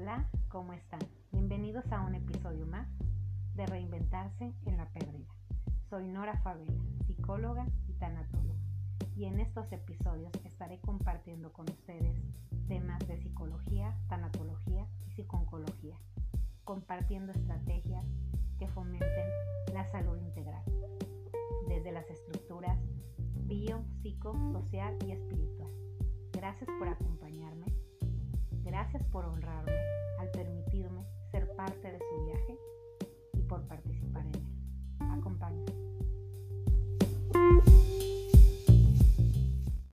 Hola, ¿cómo están? Bienvenidos a un episodio más de Reinventarse en la Pérdida. Soy Nora Favela, psicóloga y tanatóloga, y en estos episodios estaré compartiendo con ustedes temas de psicología, tanatología y psiconcología, compartiendo estrategias que fomenten la salud integral, desde las estructuras bio, psico, social y espiritual. Gracias por acompañarme Gracias por honrarme.